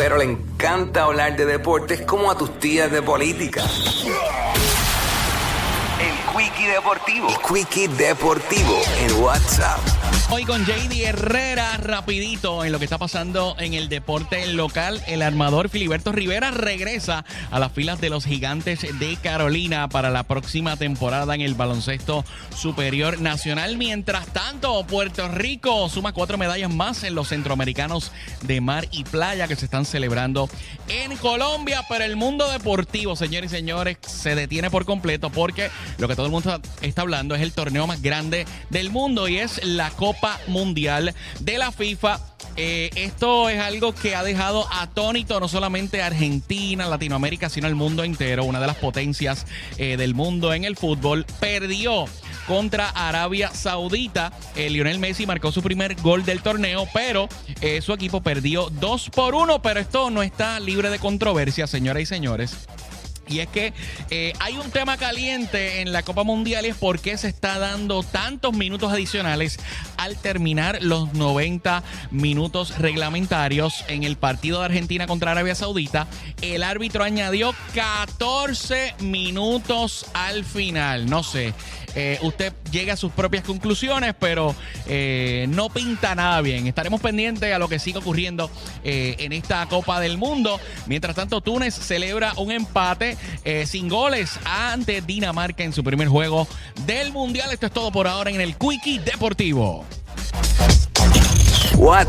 Pero le encanta hablar de deportes como a tus tías de política. El Quickie Deportivo. El Quickie Deportivo en WhatsApp. Hoy con JD Herrera, rapidito en lo que está pasando en el deporte local. El armador Filiberto Rivera regresa a las filas de los gigantes de Carolina para la próxima temporada en el baloncesto superior nacional. Mientras tanto, Puerto Rico suma cuatro medallas más en los centroamericanos de mar y playa que se están celebrando en Colombia. Pero el mundo deportivo, señores y señores, se detiene por completo porque lo que todo el mundo está hablando es el torneo más grande del mundo y es la Copa Mundial de la FIFA. Eh, esto es algo que ha dejado atónito no solamente a Argentina, Latinoamérica, sino al mundo entero. Una de las potencias eh, del mundo en el fútbol perdió contra Arabia Saudita. Eh, Lionel Messi marcó su primer gol del torneo, pero su equipo perdió 2 por 1. Pero esto no está libre de controversia, señoras y señores. Y es que eh, hay un tema caliente en la Copa Mundial es por qué se está dando tantos minutos adicionales al terminar los 90 minutos reglamentarios en el partido de Argentina contra Arabia Saudita. El árbitro añadió 14 minutos al final. No sé, eh, usted llega a sus propias conclusiones, pero eh, no pinta nada bien. Estaremos pendientes a lo que siga ocurriendo eh, en esta Copa del Mundo. Mientras tanto, Túnez celebra un empate sin goles ante Dinamarca en su primer juego del Mundial. Esto es todo por ahora en el Quickie Deportivo. What?